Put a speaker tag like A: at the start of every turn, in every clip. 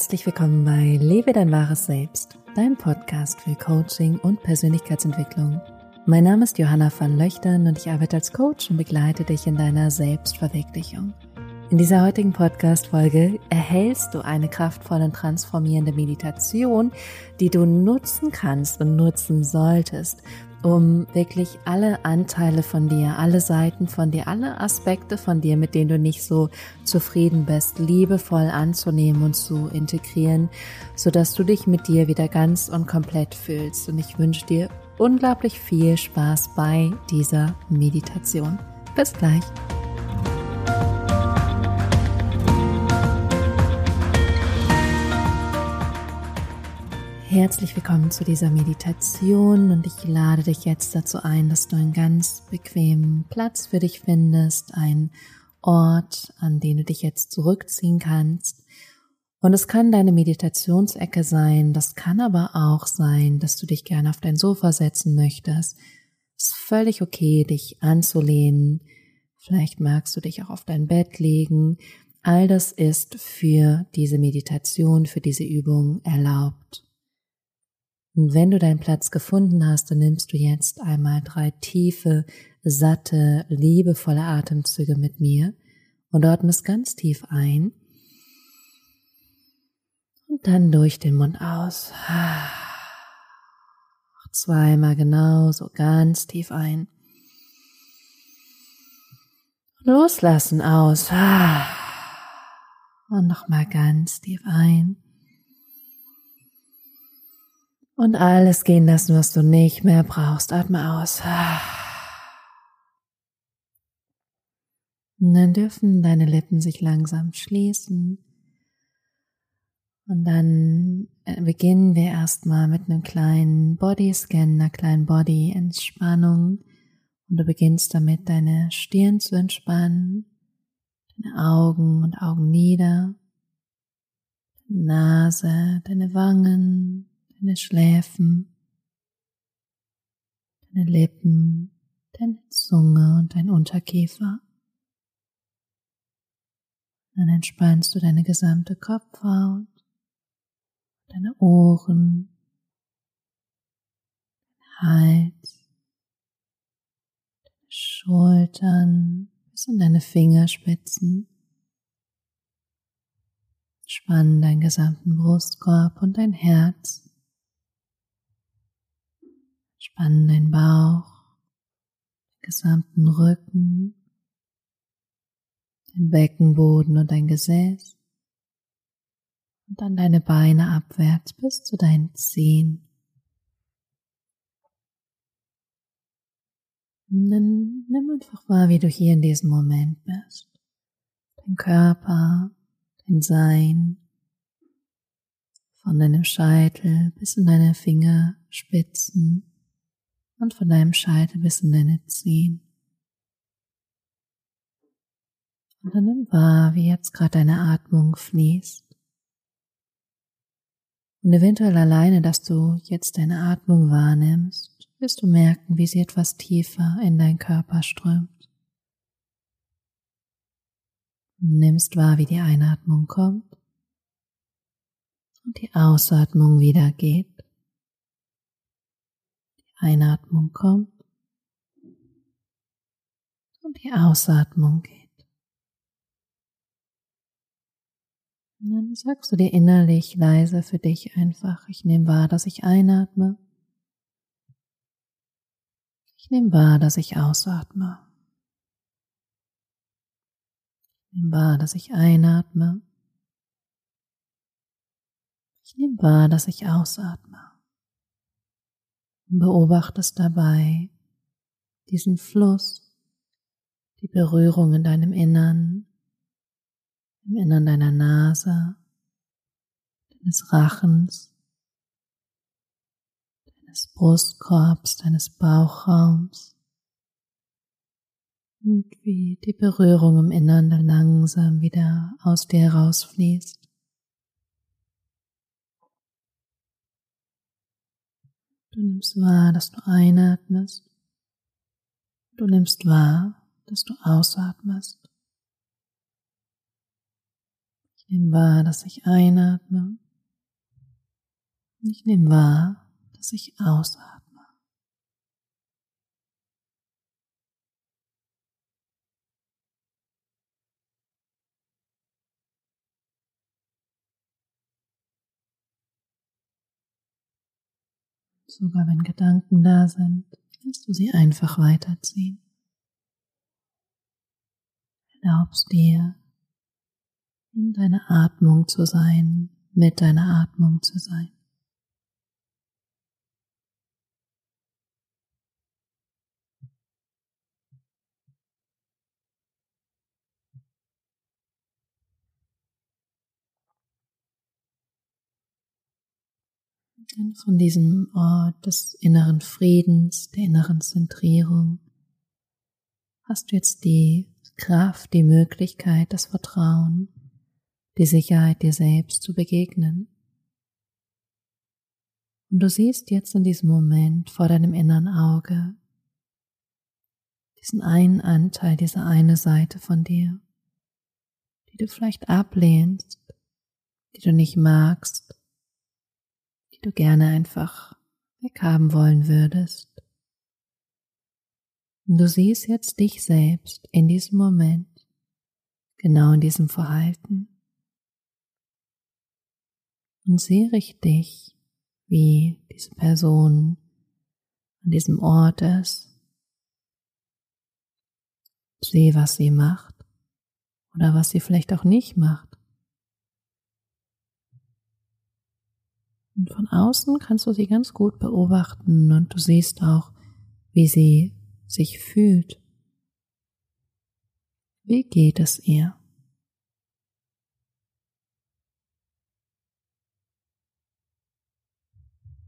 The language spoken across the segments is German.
A: Herzlich willkommen bei Lebe dein wahres Selbst, dein Podcast für Coaching und Persönlichkeitsentwicklung. Mein Name ist Johanna van Löchtern und ich arbeite als Coach und begleite dich in deiner Selbstverwirklichung. In dieser heutigen Podcast-Folge erhältst du eine kraftvolle und transformierende Meditation, die du nutzen kannst und nutzen solltest, um wirklich alle Anteile von dir, alle Seiten von dir, alle Aspekte von dir, mit denen du nicht so zufrieden bist, liebevoll anzunehmen und zu integrieren, so dass du dich mit dir wieder ganz und komplett fühlst. Und ich wünsche dir unglaublich viel Spaß bei dieser Meditation. Bis gleich. Herzlich willkommen zu dieser Meditation und ich lade dich jetzt dazu ein, dass du einen ganz bequemen Platz für dich findest, einen Ort, an den du dich jetzt zurückziehen kannst. Und es kann deine Meditationsecke sein, das kann aber auch sein, dass du dich gerne auf dein Sofa setzen möchtest. Es ist völlig okay, dich anzulehnen. Vielleicht magst du dich auch auf dein Bett legen. All das ist für diese Meditation, für diese Übung erlaubt. Und wenn du deinen Platz gefunden hast, dann nimmst du jetzt einmal drei tiefe, satte, liebevolle Atemzüge mit mir und atmest ganz tief ein und dann durch den Mund aus. Zweimal genau, so ganz tief ein. Loslassen aus. Und nochmal ganz tief ein und alles gehen lassen, was du nicht mehr brauchst. Atme aus. Und dann dürfen deine Lippen sich langsam schließen. Und dann äh, beginnen wir erstmal mit einem kleinen Bodyscan, einer kleinen Body-Entspannung. Und du beginnst damit, deine Stirn zu entspannen, deine Augen und Augenlider, deine Nase, deine Wangen, deine Schläfen, deine Lippen, deine Zunge und dein Unterkiefer. Dann entspannst du deine gesamte Kopfhaut, deine Ohren, dein Hals, deine Schultern bis in deine Fingerspitzen. Spann deinen gesamten Brustkorb und dein Herz. Spann den Bauch, den gesamten Rücken, den Beckenboden und dein Gesäß und dann deine Beine abwärts bis zu deinen Zehen. Dann nimm einfach wahr, wie du hier in diesem Moment bist. Dein Körper, dein Sein, von deinem Scheitel bis in deine Fingerspitzen und von deinem Scheitel bis in deine Zehen. Und dann nimm wahr, wie jetzt gerade deine Atmung fließt. Und eventuell alleine, dass du jetzt deine Atmung wahrnimmst, wirst du merken, wie sie etwas tiefer in deinen Körper strömt. Und nimmst wahr, wie die Einatmung kommt und die Ausatmung wieder geht. Einatmung kommt und die Ausatmung geht. Und dann sagst du dir innerlich leise für dich einfach, ich nehme wahr, dass ich einatme. Ich nehme wahr, dass ich ausatme. Ich nehme wahr, dass ich einatme. Ich nehme wahr, dass ich ausatme beobachtest dabei diesen Fluss, die Berührung in deinem Innern, im Innern deiner Nase, deines Rachens, deines Brustkorbs, deines Bauchraums und wie die Berührung im Innern langsam wieder aus dir herausfließt. Du nimmst wahr, dass du einatmest. Du nimmst wahr, dass du ausatmest. Ich Nimm wahr, dass ich einatme. Ich nehme wahr, dass ich ausatme. Sogar wenn Gedanken da sind, lässt du sie einfach weiterziehen. Erlaubst dir, in deiner Atmung zu sein, mit deiner Atmung zu sein. Von diesem Ort des inneren Friedens, der inneren Zentrierung, hast du jetzt die Kraft, die Möglichkeit, das Vertrauen, die Sicherheit dir selbst zu begegnen. Und du siehst jetzt in diesem Moment vor deinem inneren Auge diesen einen Anteil, diese eine Seite von dir, die du vielleicht ablehnst, die du nicht magst, die du gerne einfach weghaben wollen würdest. Du siehst jetzt dich selbst in diesem Moment, genau in diesem Verhalten. Und sehe richtig, wie diese Person an diesem Ort ist. Sehe, was sie macht oder was sie vielleicht auch nicht macht. Und von außen kannst du sie ganz gut beobachten und du siehst auch, wie sie sich fühlt. Wie geht es ihr?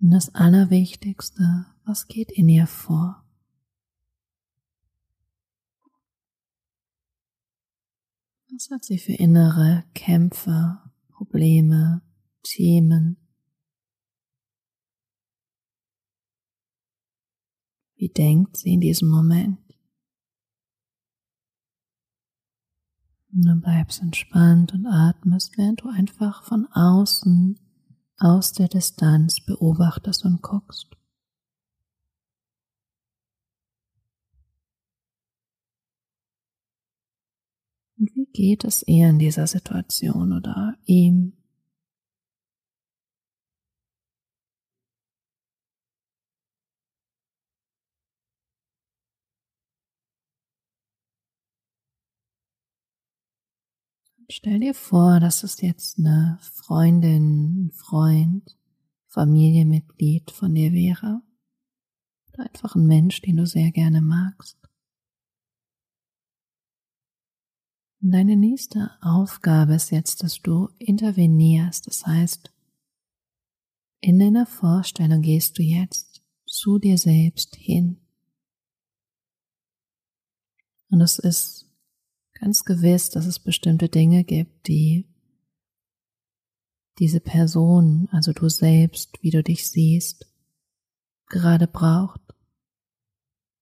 A: Und das Allerwichtigste, was geht in ihr vor? Was hat sie für innere Kämpfe, Probleme, Themen? Wie denkt sie in diesem Moment? Du bleibst entspannt und atmest, während du einfach von außen, aus der Distanz beobachtest und guckst. Und wie geht es ihr in dieser Situation oder ihm? Stell dir vor, dass es jetzt eine Freundin, ein Freund, Familienmitglied von dir wäre. Oder einfach ein Mensch, den du sehr gerne magst. Deine nächste Aufgabe ist jetzt, dass du intervenierst. Das heißt, in deiner Vorstellung gehst du jetzt zu dir selbst hin. Und es ist ganz gewiss, dass es bestimmte Dinge gibt, die diese Person, also du selbst, wie du dich siehst, gerade braucht.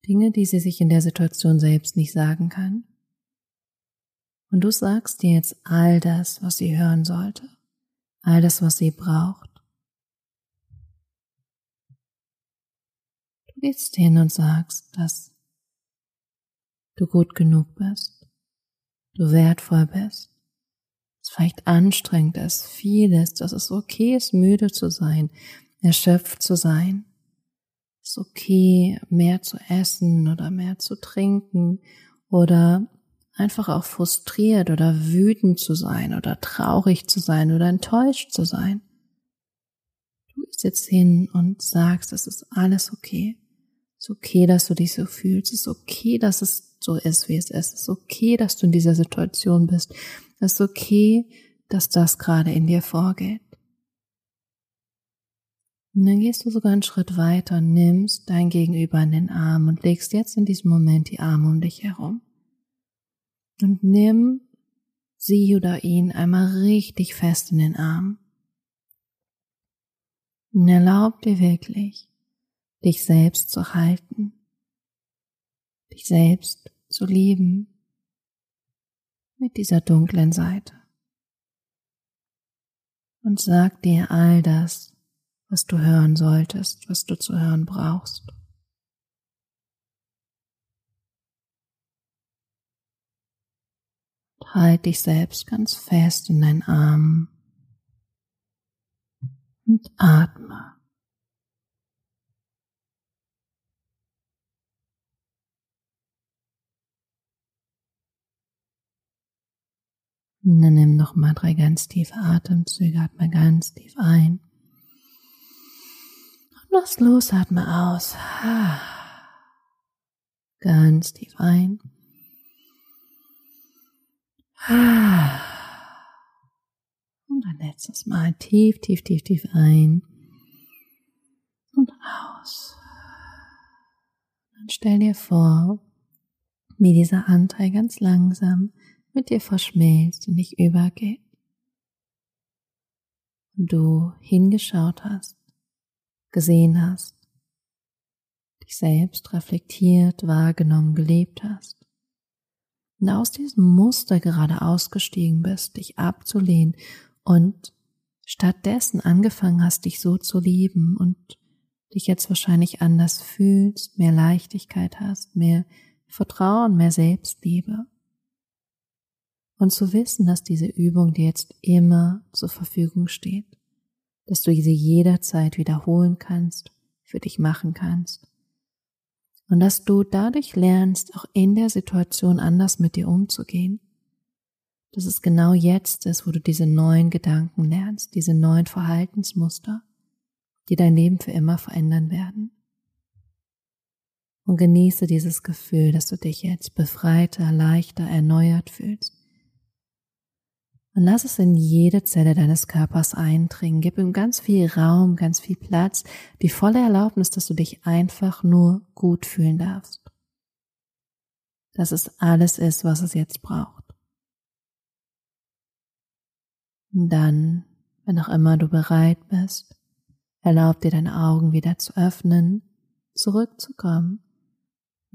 A: Dinge, die sie sich in der Situation selbst nicht sagen kann. Und du sagst dir jetzt all das, was sie hören sollte, all das, was sie braucht. Du gehst hin und sagst, dass du gut genug bist, du wertvoll bist. Es vielleicht anstrengend ist, vieles, dass es okay ist, müde zu sein, erschöpft zu sein. Es ist okay, mehr zu essen oder mehr zu trinken oder einfach auch frustriert oder wütend zu sein oder traurig zu sein oder enttäuscht zu sein. Du gehst jetzt hin und sagst, es ist alles okay. Ist okay, dass du dich so fühlst. Es ist okay, dass es so ist, wie es ist. Es ist okay, dass du in dieser Situation bist. Es ist okay, dass das gerade in dir vorgeht. Und dann gehst du sogar einen Schritt weiter nimmst dein Gegenüber in den Arm und legst jetzt in diesem Moment die Arme um dich herum. Und nimm sie oder ihn einmal richtig fest in den Arm. Und erlaub dir wirklich, dich selbst zu halten, dich selbst zu lieben mit dieser dunklen Seite. und sag dir all das, was du hören solltest, was du zu hören brauchst. Halt dich selbst ganz fest in deinen Armen und atme. Und dann nimm noch mal drei ganz tiefe Atemzüge, atme ganz tief ein. Und lass los, atme aus. Ganz tief ein. Und ein letztes Mal tief, tief, tief, tief ein und aus. Dann stell dir vor, wie dieser Anteil ganz langsam mit dir verschmilzt und dich übergeht. Und du hingeschaut hast, gesehen hast, dich selbst reflektiert, wahrgenommen, gelebt hast. Und aus diesem Muster gerade ausgestiegen bist, dich abzulehnen und stattdessen angefangen hast, dich so zu lieben und dich jetzt wahrscheinlich anders fühlst, mehr Leichtigkeit hast, mehr Vertrauen, mehr Selbstliebe. Und zu wissen, dass diese Übung dir jetzt immer zur Verfügung steht, dass du sie jederzeit wiederholen kannst, für dich machen kannst. Und dass du dadurch lernst, auch in der Situation anders mit dir umzugehen. Dass es genau jetzt ist, wo du diese neuen Gedanken lernst, diese neuen Verhaltensmuster, die dein Leben für immer verändern werden. Und genieße dieses Gefühl, dass du dich jetzt befreiter, leichter, erneuert fühlst und lass es in jede Zelle deines Körpers eindringen. Gib ihm ganz viel Raum, ganz viel Platz, die volle Erlaubnis, dass du dich einfach nur gut fühlen darfst. Dass es alles ist, was es jetzt braucht. Und dann, wenn auch immer du bereit bist, erlaub dir deine Augen wieder zu öffnen, zurückzukommen,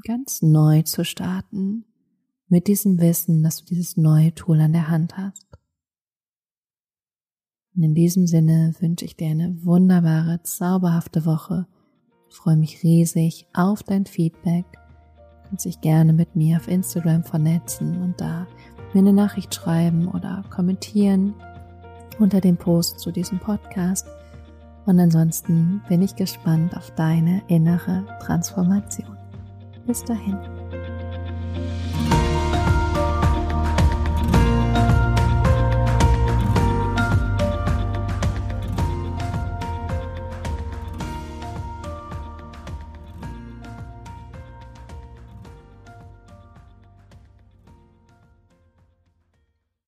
A: ganz neu zu starten, mit diesem Wissen, dass du dieses neue Tool an der Hand hast. Und in diesem Sinne wünsche ich dir eine wunderbare, zauberhafte Woche. Ich freue mich riesig auf dein Feedback. Du kannst dich gerne mit mir auf Instagram vernetzen und da mir eine Nachricht schreiben oder kommentieren unter dem Post zu diesem Podcast. Und ansonsten bin ich gespannt auf deine innere Transformation. Bis dahin.